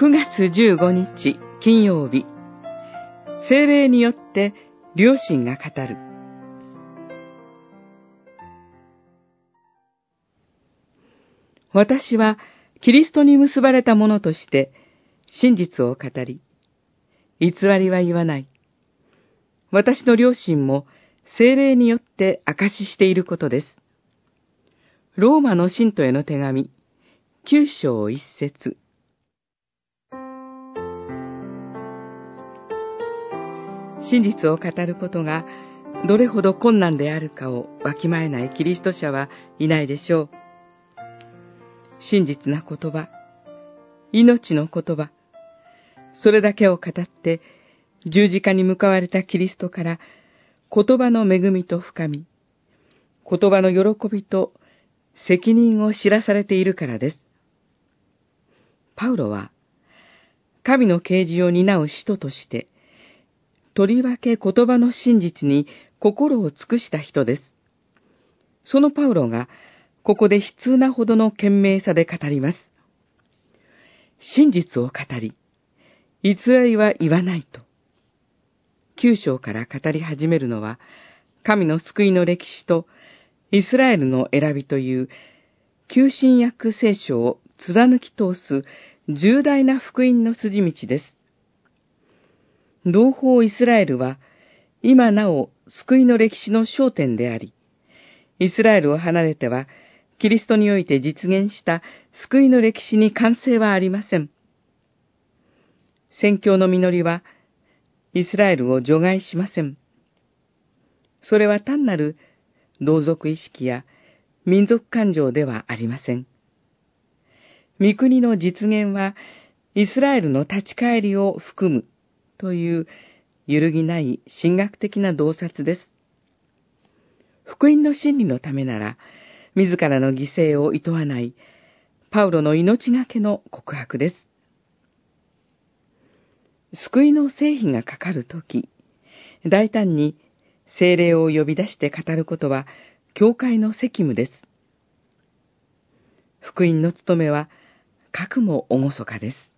9月15日金曜日、精霊によって両親が語る。私はキリストに結ばれた者として真実を語り、偽りは言わない。私の両親も精霊によって証ししていることです。ローマの信徒への手紙、九章一節。真実を語ることがどれほど困難であるかをわきまえないキリスト者はいないでしょう。真実な言葉、命の言葉、それだけを語って十字架に向かわれたキリストから言葉の恵みと深み、言葉の喜びと責任を知らされているからです。パウロは、神の啓示を担う使徒として、とりわけ言葉の真実に心を尽くした人です。そのパウロが、ここで悲痛なほどの懸命さで語ります。真実を語り、偽りは言わないと。九章から語り始めるのは、神の救いの歴史と、イスラエルの選びという、旧新約聖書を貫き通す重大な福音の筋道です。同胞イスラエルは、今なお救いの歴史の焦点であり、イスラエルを離れては、キリストにおいて実現した救いの歴史に完成はありません。宣教の実りは、イスラエルを除外しません。それは単なる同族意識や民族感情ではありません。御国の実現はイスラエルの立ち返りを含むという揺るぎない神学的な洞察です。福音の真理のためなら、自らの犠牲を厭わないパウロの命がけの告白です。救いの成否がかかるとき、大胆に精霊を呼び出して語ることは、教会の責務です。福音の務めは、かくも厳かです。